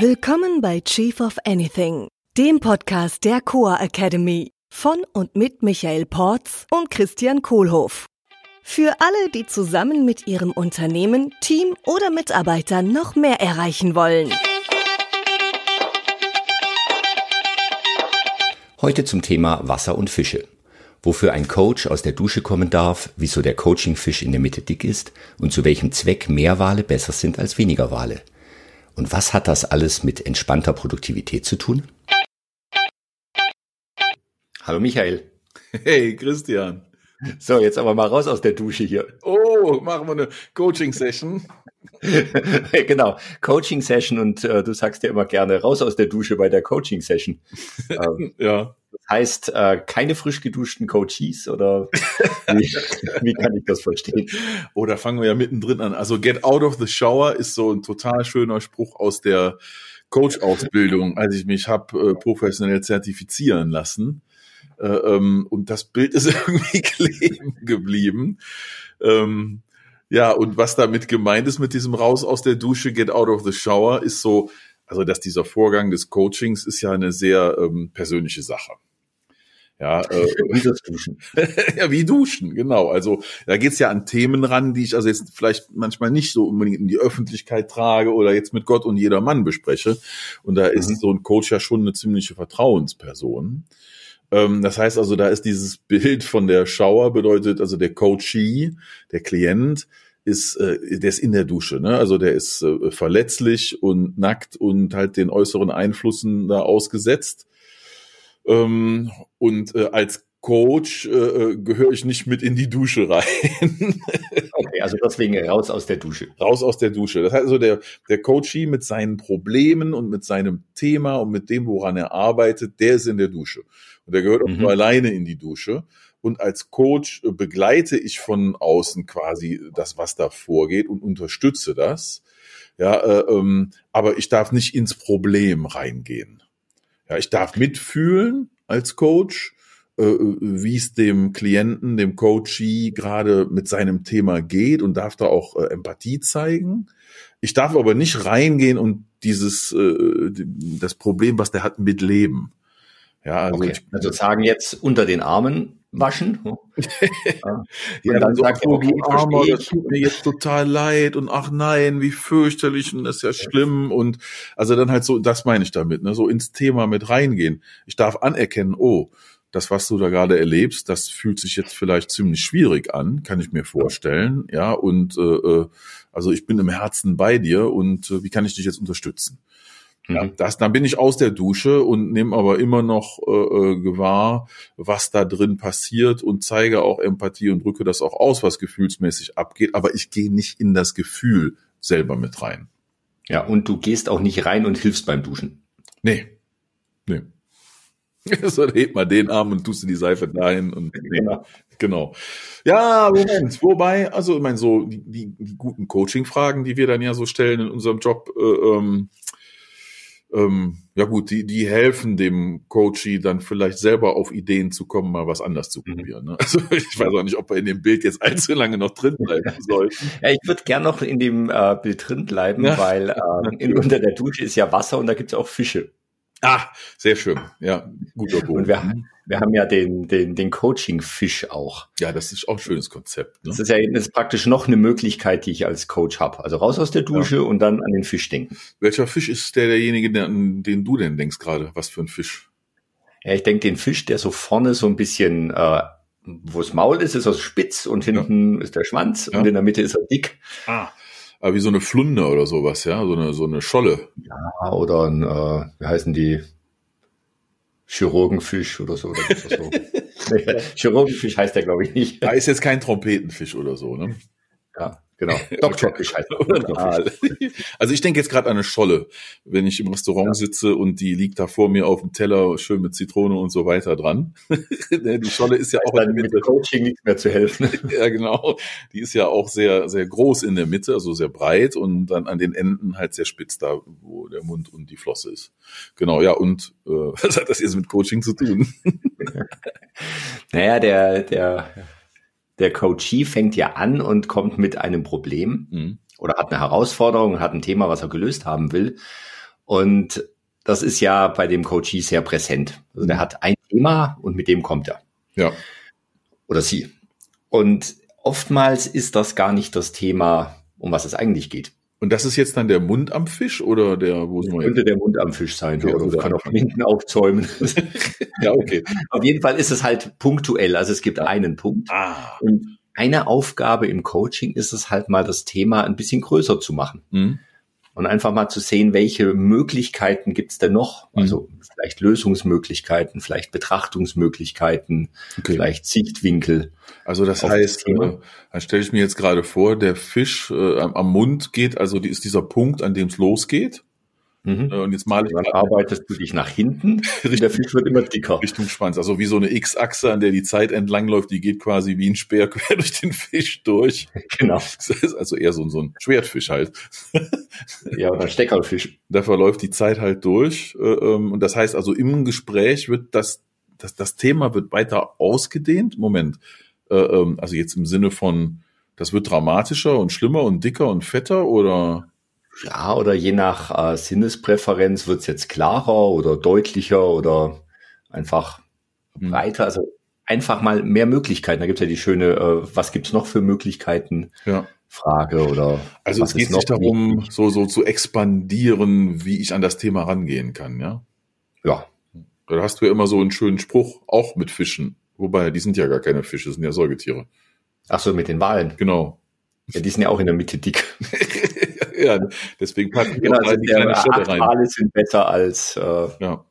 Willkommen bei Chief of Anything, dem Podcast der Coa Academy von und mit Michael Porz und Christian Kohlhoff. Für alle, die zusammen mit ihrem Unternehmen, Team oder Mitarbeitern noch mehr erreichen wollen. Heute zum Thema Wasser und Fische. Wofür ein Coach aus der Dusche kommen darf, wieso der Coachingfisch in der Mitte dick ist und zu welchem Zweck mehr Wale besser sind als weniger Wale. Und was hat das alles mit entspannter Produktivität zu tun? Hallo Michael. Hey Christian. So, jetzt aber mal raus aus der Dusche hier. Oh, machen wir eine Coaching-Session. genau, Coaching-Session und äh, du sagst ja immer gerne raus aus der Dusche bei der Coaching-Session. ähm, ja. Heißt, äh, keine frisch geduschten Coaches oder wie, wie kann ich das verstehen? Oder fangen wir ja mittendrin an. Also get out of the shower ist so ein total schöner Spruch aus der Coach-Ausbildung, als ich mich habe äh, professionell zertifizieren lassen. Äh, ähm, und das Bild ist irgendwie kleben geblieben. Ähm, ja, und was damit gemeint ist mit diesem Raus aus der Dusche, get out of the shower, ist so, also dass dieser Vorgang des Coachings ist ja eine sehr ähm, persönliche Sache. Ja, äh, wie das Duschen. ja, wie Duschen, genau. Also da geht's ja an Themen ran, die ich also jetzt vielleicht manchmal nicht so unbedingt in die Öffentlichkeit trage oder jetzt mit Gott und jeder Mann bespreche. Und da mhm. ist so ein Coach ja schon eine ziemliche Vertrauensperson. Ähm, das heißt also, da ist dieses Bild von der Schauer bedeutet, also der Coachee, der Klient, ist, äh, der ist in der Dusche, ne? Also der ist äh, verletzlich und nackt und halt den äußeren Einflüssen da ausgesetzt. Ähm, und äh, als Coach äh, äh gehöre ich nicht mit in die Dusche rein. okay, also deswegen raus aus der Dusche. Raus aus der Dusche. Das heißt also, der, der Coachie mit seinen Problemen und mit seinem Thema und mit dem, woran er arbeitet, der ist in der Dusche. Und der gehört auch mhm. nur alleine in die Dusche. Und als Coach äh, begleite ich von außen quasi das, was da vorgeht und unterstütze das. Ja, äh, ähm, aber ich darf nicht ins Problem reingehen. Ja, ich darf mitfühlen als Coach, äh, wie es dem Klienten, dem Coachee gerade mit seinem Thema geht und darf da auch äh, Empathie zeigen. Ich darf aber nicht reingehen und dieses äh, das Problem, was der hat, mitleben. Ja, also, okay. ich, also sagen jetzt unter den Armen waschen. ja, und dann so, sagt er, okay, Armer, das tut mir jetzt total leid und ach nein, wie fürchterlich und das ist ja schlimm und also dann halt so, das meine ich damit, ne, so ins Thema mit reingehen. Ich darf anerkennen, oh, das, was du da gerade erlebst, das fühlt sich jetzt vielleicht ziemlich schwierig an, kann ich mir vorstellen, ja, und äh, äh also ich bin im Herzen bei dir und äh, wie kann ich dich jetzt unterstützen? Ja, mhm. das, dann bin ich aus der Dusche und nehme aber immer noch äh, äh, gewahr, was da drin passiert und zeige auch Empathie und drücke das auch aus, was gefühlsmäßig abgeht. Aber ich gehe nicht in das Gefühl selber mit rein. Ja, und du gehst auch nicht rein und hilfst beim Duschen. Nee. Nee. So, heb mal den Arm und tust du die Seife dahin und ja, genau. Ja, Moment. Wobei, also ich meine, so die, die, die guten Coaching-Fragen, die wir dann ja so stellen in unserem Job, äh, ähm, ähm, ja gut, die, die helfen dem Coachie dann vielleicht selber auf Ideen zu kommen, mal was anders zu mhm. probieren. Ne? Also ich weiß auch nicht, ob wir in dem Bild jetzt allzu lange noch drin bleiben sollten. Ja, ich würde gern noch in dem äh, Bild drin bleiben, ja. weil äh, in, unter der Dusche ist ja Wasser und da gibt's auch Fische. Ah, sehr schön. Ja, guter Punkt. Und wir, wir haben ja den, den, den Coaching-Fisch auch. Ja, das ist auch ein schönes Konzept. Ne? Das ist ja das ist praktisch noch eine Möglichkeit, die ich als Coach habe. Also raus aus der Dusche ja. und dann an den Fisch denken. Welcher Fisch ist der derjenige, der, an den du denn denkst gerade? Was für ein Fisch? Ja, ich denke den Fisch, der so vorne so ein bisschen, äh, wo das Maul ist, ist er spitz und hinten ja. ist der Schwanz ja. und in der Mitte ist er dick. Ah. Aber wie so eine Flunde oder sowas, ja, so eine, so eine Scholle. Ja, oder ein, äh, wie heißen die? Chirurgenfisch oder so. Oder so. Chirurgenfisch heißt der, glaube ich, nicht. Da ist jetzt kein Trompetenfisch oder so, ne? Ja. Genau. Doktorfisch heißt Also ich denke jetzt gerade an eine Scholle, wenn ich im Restaurant ja. sitze und die liegt da vor mir auf dem Teller, schön mit Zitrone und so weiter dran. die Scholle ist ja auch dann mit Coaching nichts mehr zu helfen. ja, genau. Die ist ja auch sehr, sehr groß in der Mitte, also sehr breit und dann an den Enden halt sehr spitz da, wo der Mund und die Flosse ist. Genau, ja. Und äh, was hat das jetzt mit Coaching zu tun? naja, der, der der Coachee fängt ja an und kommt mit einem Problem mhm. oder hat eine Herausforderung, hat ein Thema, was er gelöst haben will. Und das ist ja bei dem Coachie sehr präsent. Also der hat ein Thema und mit dem kommt er. Ja. Oder sie. Und oftmals ist das gar nicht das Thema, um was es eigentlich geht. Und das ist jetzt dann der Mund am Fisch oder der, wo sind wir Könnte der Mund am Fisch sein, Okay, oder also kann auch hinten aufzäumen. Ja, okay. Auf jeden Fall ist es halt punktuell. Also es gibt einen Punkt. Ah. Und eine Aufgabe im Coaching ist es halt mal, das Thema ein bisschen größer zu machen. Hm. Und einfach mal zu sehen, welche Möglichkeiten gibt's denn noch? Mhm. Also vielleicht Lösungsmöglichkeiten, vielleicht Betrachtungsmöglichkeiten, Okay. vielleicht Sichtwinkel. Also das das heißt, Thema. äh, dann stelle ich mir jetzt gerade vor, der Fisch äh, am, am Mund geht, also die, ist dieser Punkt, an dem es losgeht. Mhm. Äh, und jetzt male ich Dann arbeitest du dich nach hinten und der Fisch wird immer dicker. Richtung Schwanz. Also wie so eine X-Achse, an der die Zeit entlangläuft, die geht quasi wie ein Speer quer durch den Fisch durch. Genau. Das ist also eher so, so ein Schwertfisch halt. Ja, oder Steckerfisch. Da verläuft die Zeit halt durch. Äh, ähm, und das heißt also, im Gespräch wird das, das, das Thema wird weiter ausgedehnt. Moment. Äh, ähm, also jetzt im Sinne von, das wird dramatischer und schlimmer und dicker und fetter oder? Ja, oder je nach äh, Sinnespräferenz wird's jetzt klarer oder deutlicher oder einfach Hm. breiter. Also einfach mal mehr Möglichkeiten. Da gibt's ja die schöne, äh, was gibt's noch für Möglichkeiten? Ja. Frage oder Also was es geht nicht darum, so, so zu expandieren, wie ich an das Thema rangehen kann, ja? Ja, Da hast du ja immer so einen schönen Spruch, auch mit Fischen. Wobei, die sind ja gar keine Fische, sind ja Säugetiere. ach so mit den Wahlen. Genau. Ja, die sind ja auch in der Mitte dick. ja, deswegen packen wir Genau, also die kleine acht rein. Wale sind besser als äh, Ja.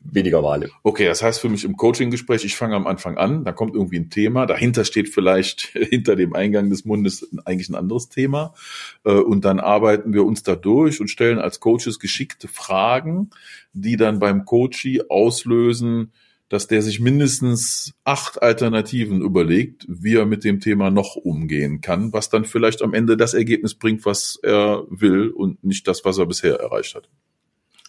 weniger Wale. Okay, das heißt für mich im Coaching-Gespräch, ich fange am Anfang an, da kommt irgendwie ein Thema, dahinter steht vielleicht hinter dem Eingang des Mundes eigentlich ein anderes Thema äh, und dann arbeiten wir uns da durch und stellen als Coaches geschickte Fragen, die dann beim Coachee auslösen, dass der sich mindestens acht Alternativen überlegt, wie er mit dem Thema noch umgehen kann, was dann vielleicht am Ende das Ergebnis bringt, was er will und nicht das, was er bisher erreicht hat.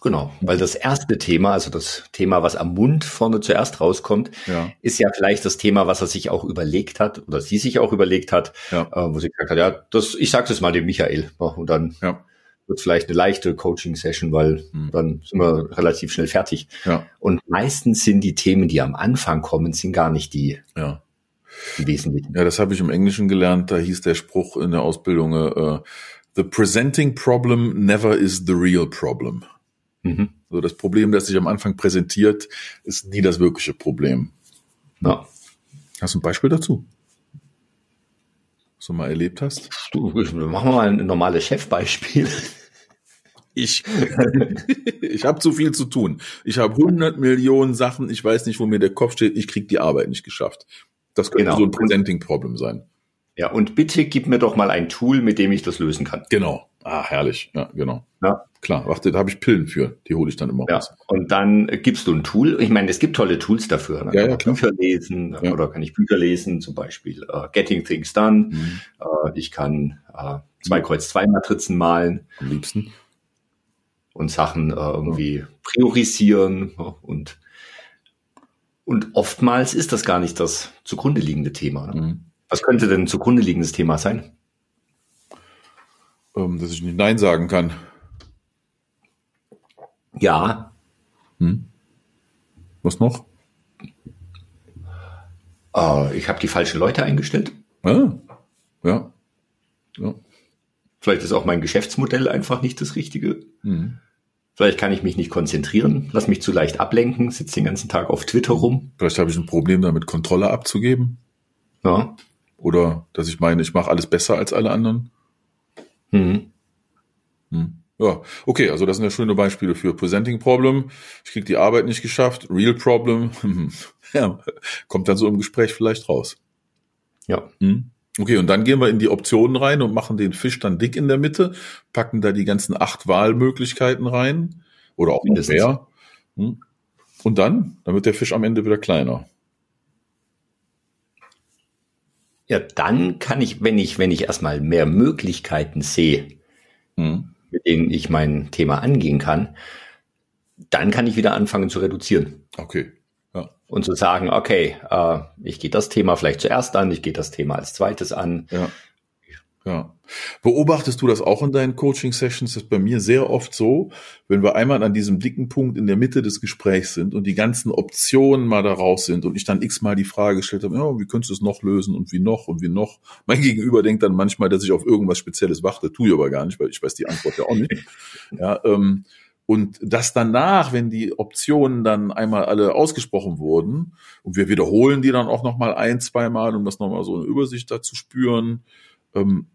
Genau, weil das erste Thema, also das Thema, was am Mund vorne zuerst rauskommt, Ja. ist ja vielleicht das Thema, was er sich auch überlegt hat oder sie sich auch überlegt hat, Ja. äh, wo sie gesagt hat, ja, das, ich sag das mal dem Michael. Und dann Ja. Wird vielleicht eine leichte Coaching-Session, weil Hm. dann sind wir relativ schnell fertig. Ja. Und meistens sind die Themen, die am Anfang kommen, sind gar nicht die, Ja. die wesentlichen. Ja, das habe ich im Englischen gelernt. Da hieß der Spruch in der Ausbildung, äh, the presenting problem never is the real problem. Mhm. So das Problem, das sich am Anfang präsentiert, ist nie das wirkliche Problem. Ja. Hast du ein Beispiel dazu? Du mal erlebt hast? Du, machen wir mal ein normales Chefbeispiel. Ich, ich habe zu viel zu tun. Ich habe 100 Millionen Sachen. Ich weiß nicht, wo mir der Kopf steht. Ich krieg die Arbeit nicht geschafft. Das könnte Genau. so ein presenting problem sein. Ja, und bitte gib mir doch mal ein Tool, mit dem ich das lösen kann. Genau. Ah, herrlich. Ja, genau. Ja. Klar. Warte, da habe ich Pillen für. Die hole ich dann immer Ja, raus. und dann äh, gibst du ein Tool. Ich meine, es gibt tolle Tools dafür. Ne? Ja, ja, Kann klar. Bücher lesen Ja. oder kann ich Bücher lesen, zum Beispiel äh, Getting Things Done. Mhm. Äh, ich kann äh, zwei Kreuz zwei Matrizen malen Am liebsten. und Sachen irgendwie priorisieren und und oftmals ist das gar nicht das zugrunde liegende Thema. Ne? Mhm. Was könnte denn ein zugrunde liegendes Thema sein? Ähm, dass ich nicht Nein sagen kann. Ja, Hm? Was noch? äh, ich habe die falschen Leute eingestellt. Ah, ja. ja. Vielleicht ist auch mein Geschäftsmodell einfach nicht das Richtige. Mhm. Vielleicht kann ich mich nicht konzentrieren, lass mich zu leicht ablenken, sitze den ganzen Tag auf Twitter rum. Vielleicht habe ich ein Problem damit, Kontrolle abzugeben. Ja. Oder dass ich meine, ich mache alles besser als alle anderen. Mhm. Hm. Ja, okay, also das sind ja schöne Beispiele für Presenting Problem. Ich krieg die Arbeit nicht geschafft. Real Problem. ja, kommt dann so im Gespräch vielleicht raus. Ja. Hm. Okay, und dann gehen wir in die Optionen rein und machen den Fisch dann dick in der Mitte, packen da die ganzen acht Wahlmöglichkeiten rein oder auch Mindestens. mehr. Hm. Und dann, dann wird der Fisch am Ende wieder kleiner. Ja, dann kann ich, wenn ich, wenn ich erstmal mehr Möglichkeiten sehe, Hm. mit denen ich mein Thema angehen kann, dann kann ich wieder anfangen zu reduzieren Okay. Ja. und zu sagen, okay, äh, ich gehe das Thema vielleicht zuerst an, ich gehe das Thema als zweites an. Ja. Ja. Beobachtest du das auch in deinen Coaching-Sessions? Das ist bei mir sehr oft so, wenn wir einmal an diesem dicken Punkt in der Mitte des Gesprächs sind und die ganzen Optionen mal da raus sind und ich dann x-mal die Frage gestellt habe, ja, wie könntest du es noch lösen und wie noch und wie noch? Mein Gegenüber denkt dann manchmal, dass ich auf irgendwas Spezielles warte, tue ich aber gar nicht, weil ich weiß die Antwort ja auch nicht. Ja, ähm, und das danach, wenn die Optionen dann einmal alle ausgesprochen wurden und wir wiederholen die dann auch nochmal ein, zweimal, um das nochmal so eine Übersicht da zu spüren,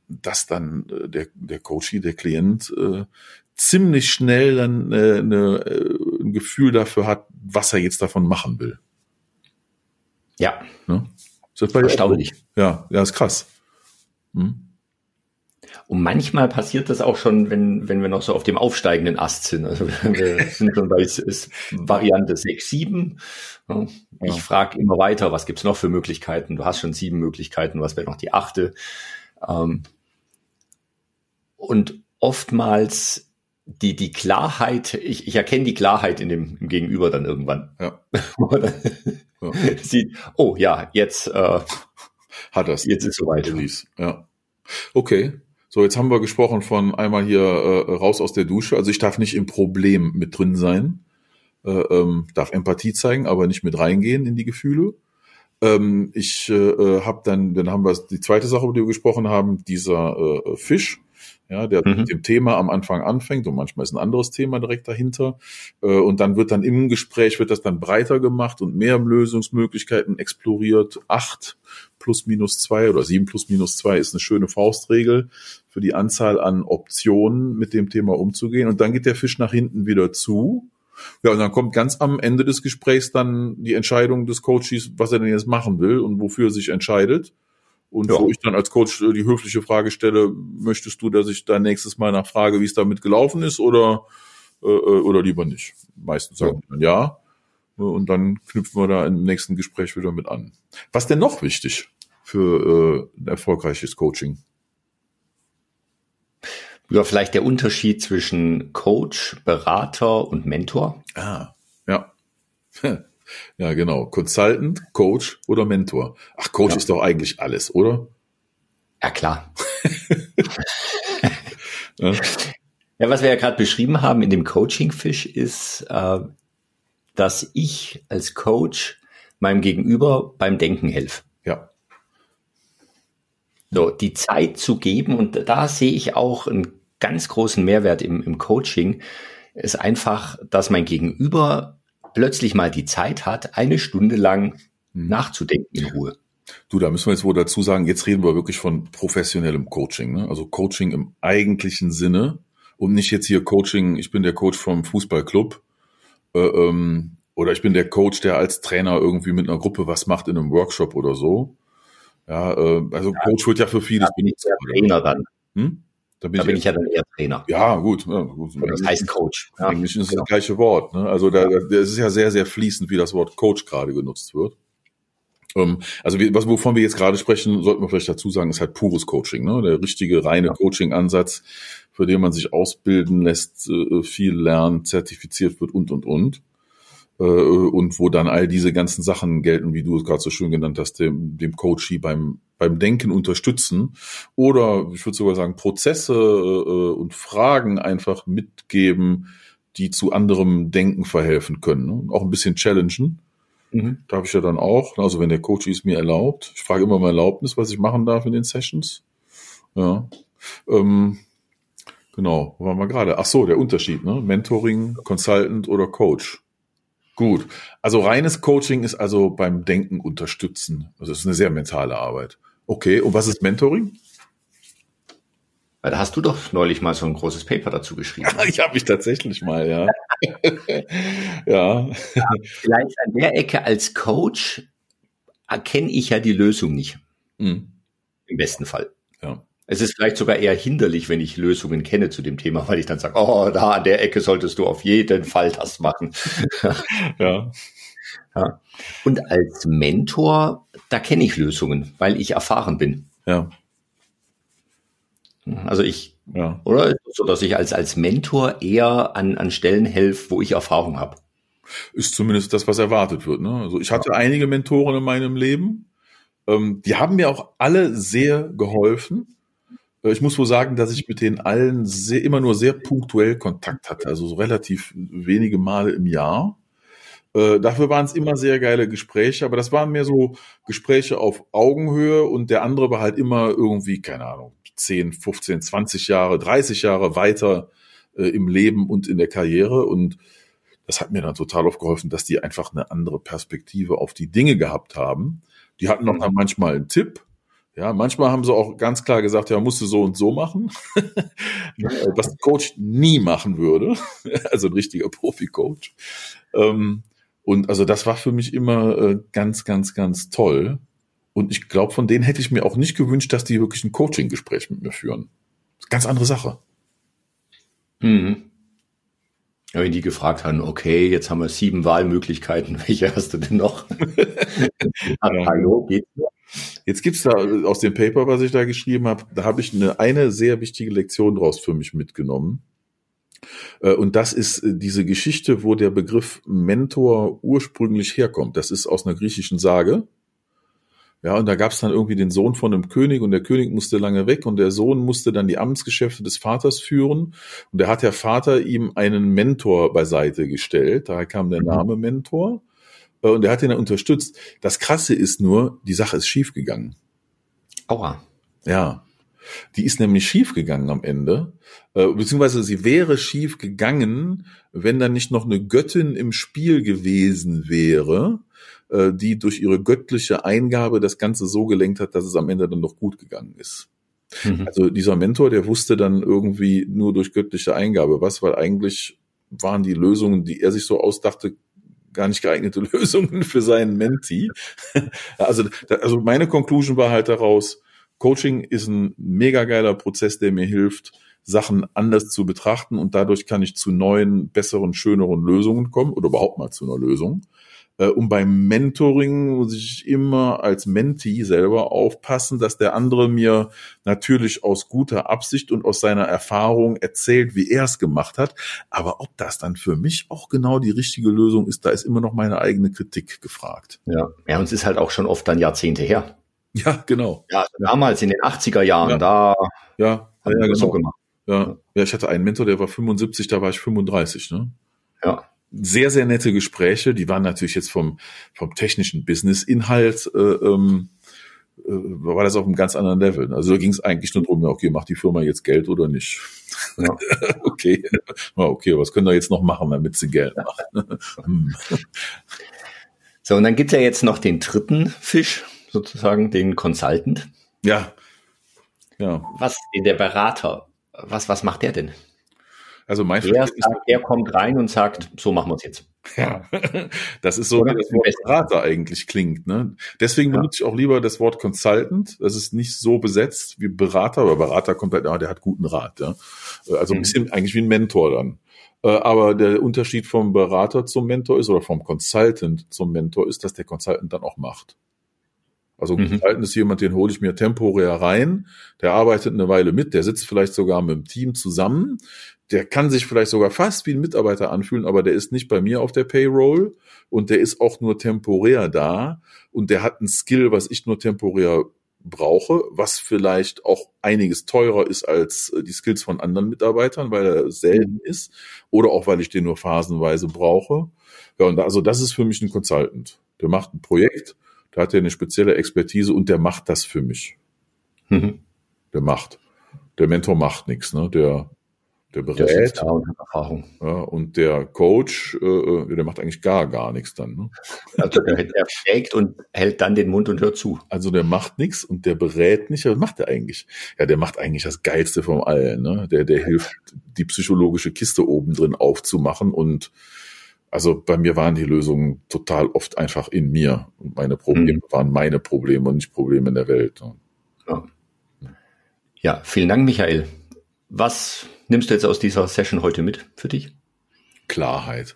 dass dann äh, der, der Coachie, der Klient äh, ziemlich schnell dann äh, eine, ein Gefühl dafür hat, was er jetzt davon machen will. Ja. Ne? Ist Erstaunlich. Ja, ja, ist krass. Hm? Und manchmal passiert das auch schon, wenn, wenn wir noch so auf dem aufsteigenden Ast sind. Also wir sind schon bei ist Variante 6, 7. Ich ja. frage immer weiter, was gibt's noch für Möglichkeiten? Du hast schon sieben Möglichkeiten, was wäre noch die achte? Ähm, und oftmals die, die Klarheit, ich, ich erkenne die Klarheit in dem im Gegenüber dann irgendwann. Ja. ja. Sieht, oh ja, jetzt äh, hat das. Jetzt ist soweit. Ja. Okay. So, jetzt haben wir gesprochen von einmal hier äh, raus aus der Dusche. Also ich darf nicht im Problem mit drin sein, äh, ähm, darf Empathie zeigen, aber nicht mit reingehen in die Gefühle. Ähm, ich äh, äh habe dann, dann haben wir die zweite Sache, über die wir gesprochen haben, dieser äh, Fisch, ja, der mhm. mit dem Thema am Anfang anfängt und manchmal ist ein anderes Thema direkt dahinter. Äh, und dann wird dann im Gespräch wird das dann breiter gemacht und mehr Lösungsmöglichkeiten exploriert. Acht plus minus zwei oder sieben plus minus zwei ist eine schöne Faustregel für die Anzahl an Optionen, mit dem Thema umzugehen. Und dann geht der Fisch nach hinten wieder zu ja, und dann kommt ganz am Ende des Gesprächs dann die Entscheidung des Coaches, was er denn jetzt machen will und wofür er sich entscheidet. Und ja. wo ich dann als Coach die höfliche Frage stelle, möchtest du, dass ich da nächstes Mal nachfrage, wie es damit gelaufen ist oder, äh, äh oder lieber nicht? Meistens sagen ja. dann ja. Und dann knüpfen wir da im nächsten Gespräch wieder mit an. Was denn noch wichtig für äh, ein erfolgreiches Coaching? Ja, vielleicht der Unterschied zwischen Coach, Berater und Mentor. Ah, ja. Ja, genau. Consultant, Coach oder Mentor. Ach, Coach ja. ist doch eigentlich alles, oder? Ja, klar. ja. ja. was wir ja gerade beschrieben haben in dem Coaching-Fisch ist, äh, dass ich als Coach meinem Gegenüber beim Denken helfe. Ja. So, die Zeit zu geben und da sehe ich auch einen ganz großen Mehrwert im, im Coaching ist einfach, dass mein Gegenüber plötzlich mal die Zeit hat, eine Stunde lang mhm. nachzudenken in Ruhe. Du, da müssen wir jetzt wohl dazu sagen, jetzt reden wir wirklich von professionellem Coaching, ne? also Coaching im eigentlichen Sinne und nicht jetzt hier Coaching, ich bin der Coach vom Fußballclub äh, ähm, oder ich bin der Coach, der als Trainer irgendwie mit einer Gruppe was macht in einem Workshop oder so. Ja, äh, also ja, Coach wird ja für vieles benutzt. Trainer dann. Hm? Da bin, da ich, bin ich, ja dann eher Trainer. Ja, gut. Ja, gut. Das heißt Coach. Ja, Englisch ist genau. das gleiche Wort. Ne? Also da, das ist ja sehr, sehr fließend, wie das Wort Coach gerade genutzt wird. Ähm, also wie, was, wovon wir jetzt gerade sprechen, sollten wir vielleicht dazu sagen, ist halt pures Coaching. Ne? Der richtige, reine ja. Coaching-Ansatz, für den man sich ausbilden lässt, äh, viel lernt, zertifiziert wird und, und, und. Äh, und wo dann all diese ganzen Sachen gelten, wie du es gerade so schön genannt hast, dem, dem Coachie beim, beim Denken unterstützen oder ich würde sogar sagen, Prozesse äh, und Fragen einfach mitgeben, die zu anderem Denken verhelfen können. Ne? Auch ein bisschen challengen. Mhm. Darf ich ja dann auch. Also wenn der Coach es mir erlaubt. Ich frage immer mal Erlaubnis, was ich machen darf in den Sessions. Ja. Ähm, genau, wo waren wir gerade? Ach so, der Unterschied, ne? Mentoring, Consultant oder Coach. Gut. Also reines Coaching ist also beim Denken unterstützen. Also es ist eine sehr mentale Arbeit. Okay. Und was ist Mentoring? Da hast du doch neulich mal so ein großes Paper dazu geschrieben. ich habe mich tatsächlich mal, ja. ja. ja. Vielleicht an der Ecke als Coach erkenne ich ja die Lösung nicht. Mhm. Im besten Fall. Ja. Es ist vielleicht sogar eher hinderlich, wenn ich Lösungen kenne zu dem Thema, weil ich dann sage, oh, da an der Ecke solltest du auf jeden Fall das machen. ja. ja. Und als Mentor, da kenne ich Lösungen, weil ich erfahren bin. Ja. Also ich, ja. oder? So, dass ich als, als Mentor eher an, an Stellen helfe, wo ich Erfahrung habe. Ist zumindest das, was erwartet wird. Ne? Also ich hatte ja. einige Mentoren in meinem Leben. Ähm, die haben mir auch alle sehr geholfen ich muss wohl sagen, dass ich mit denen allen sehr, immer nur sehr punktuell Kontakt hatte, also so relativ wenige Male im Jahr. Äh, dafür waren es immer sehr geile Gespräche, aber das waren mehr so Gespräche auf Augenhöhe und der andere war halt immer irgendwie, keine Ahnung, 10, 15, 20 Jahre, 30 Jahre weiter äh, im Leben und in der Karriere und das hat mir dann total aufgeholfen, dass die einfach eine andere Perspektive auf die Dinge gehabt haben. Die hatten noch dann manchmal einen Tipp, ja, manchmal haben sie auch ganz klar gesagt, ja, musst du so und so machen, was ein Coach nie machen würde, also ein richtiger Profi-Coach. Ähm, und also das war für mich immer äh, ganz, ganz, ganz toll. Und ich glaube, von denen hätte ich mir auch nicht gewünscht, dass die wirklich ein Coaching-Gespräch mit mir führen. Ganz andere Sache. Mhm. Ja, wenn die gefragt haben, okay, jetzt haben wir sieben Wahlmöglichkeiten, welche hast du denn noch? Hallo, geht's noch? Jetzt gibt's da aus dem Paper, was ich da geschrieben habe, da habe ich eine, eine sehr wichtige Lektion draus für mich mitgenommen. Äh, und das ist äh, diese Geschichte, wo der Begriff Mentor ursprünglich herkommt. Das ist aus einer griechischen Sage. Ja, und da gab es dann irgendwie den Sohn von einem König und der König musste lange weg und der Sohn musste dann die Amtsgeschäfte des Vaters führen. Und da hat der Vater ihm einen Mentor beiseite gestellt. Daher kam der mhm. Name Mentor. Äh, und er hat ihn dann unterstützt. Das Krasse ist nur, die Sache ist schiefgegangen. Aua. Ja. Die ist nämlich schiefgegangen am Ende, äh, beziehungsweise sie wäre schief gegangen, wenn da nicht noch eine Göttin im Spiel gewesen wäre, äh, die durch ihre göttliche Eingabe das Ganze so gelenkt hat, dass es am Ende dann noch gut gegangen ist. Mhm. Also dieser Mentor, der wusste dann irgendwie nur durch göttliche Eingabe was, weil eigentlich waren die Lösungen, die er sich so ausdachte, gar nicht geeignete Lösungen für seinen Menti. also, also meine Conclusion war halt daraus, Coaching ist ein mega geiler Prozess, der mir hilft, Sachen anders zu betrachten und dadurch kann ich zu neuen, besseren, schöneren Lösungen kommen oder überhaupt mal zu einer Lösung. Äh, und beim Mentoring muss ich immer als Mentee selber aufpassen, dass der andere mir natürlich aus guter Absicht und aus seiner Erfahrung erzählt, wie er es gemacht hat. Aber ob das dann für mich auch genau die richtige Lösung ist, da ist immer noch meine eigene Kritik gefragt. Ja, ja und es ist halt auch schon oft dann Jahrzehnte her. Ja, genau. Ja, damals in den 80er Jahren, ja. da ja, haben wir ja, genau. so gemacht. Ja. ja, ich hatte einen Mentor, der war 75, da war ich 35. Ne? Ja sehr, sehr nette Gespräche. Die waren natürlich jetzt vom, vom technischen Business-Inhalt, äh, ähm, äh, war das auf einem ganz anderen Level. Also da ging es eigentlich nur darum, okay, macht die Firma jetzt Geld oder nicht? Ja. okay, okay, was können wir jetzt noch machen, damit sie Geld macht? Hm. so, und dann gibt's ja jetzt noch den dritten Fisch, sozusagen, den Consultant. Ja. Ja. Was, der Berater, was, was macht der denn? Also mein der, sagt, der kommt rein und sagt, so machen wir es jetzt. Ja, das ist so, Oder wie das Wort Berater eigentlich klingt. Ne? Deswegen ja. benutze ich auch lieber das Wort Consultant. Das ist nicht so besetzt wie Berater, aber Berater kommt halt, ah, der hat guten Rat. Ja? Äh, also ein mhm. bisschen eigentlich wie ein Mentor dann. Äh, aber der Unterschied vom Berater zum Mentor ist oder vom Consultant zum Mentor ist, dass der Consultant dann auch macht. Also mhm. Consultant ist jemand, den hole ich mir temporär rein, der arbeitet eine Weile mit, der sitzt vielleicht sogar mit dem Team zusammen, der kann sich vielleicht sogar fast wie ein Mitarbeiter anfühlen, aber der ist nicht bei mir auf der Payroll und der ist auch nur temporär da und der hat ein Skill, was ich nur temporär brauche, was vielleicht auch einiges teurer ist als äh, die Skills von anderen Mitarbeitern, weil er selten ist oder auch weil ich den nur phasenweise brauche. Ja, und also das ist für mich ein Consultant. Der macht ein Projekt, da hat er eine spezielle Expertise und der macht das für mich. Mhm. Der macht. Der Mentor macht nichts, ne? Der der berät. Der und Erfahrung. Ja, und der Coach, äh, äh, der macht eigentlich gar, gar nichts dann. Ne? Also der, der schlägt und hält dann den Mund und hört zu. Also der macht nichts und der berät nicht. Was macht der eigentlich? Ja, der macht eigentlich das Geilste vom Allen. Ne? Der, der hilft, die psychologische Kiste oben drin aufzumachen und also bei mir waren die Lösungen total oft einfach in mir. Und meine Probleme mhm. waren meine Probleme und nicht Probleme in der Welt. Ja. ja, vielen Dank, Michael. Was nimmst du jetzt aus dieser Session heute mit für dich? Klarheit.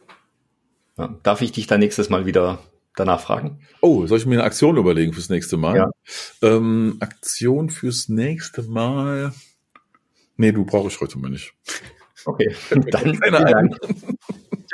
Ja, darf ich dich da nächstes Mal wieder danach fragen? Oh, soll ich mir eine Aktion überlegen fürs nächste Mal? Ja. Ähm, Aktion fürs nächste Mal. Nee, du brauche ich heute mal nicht. Okay, dann keine.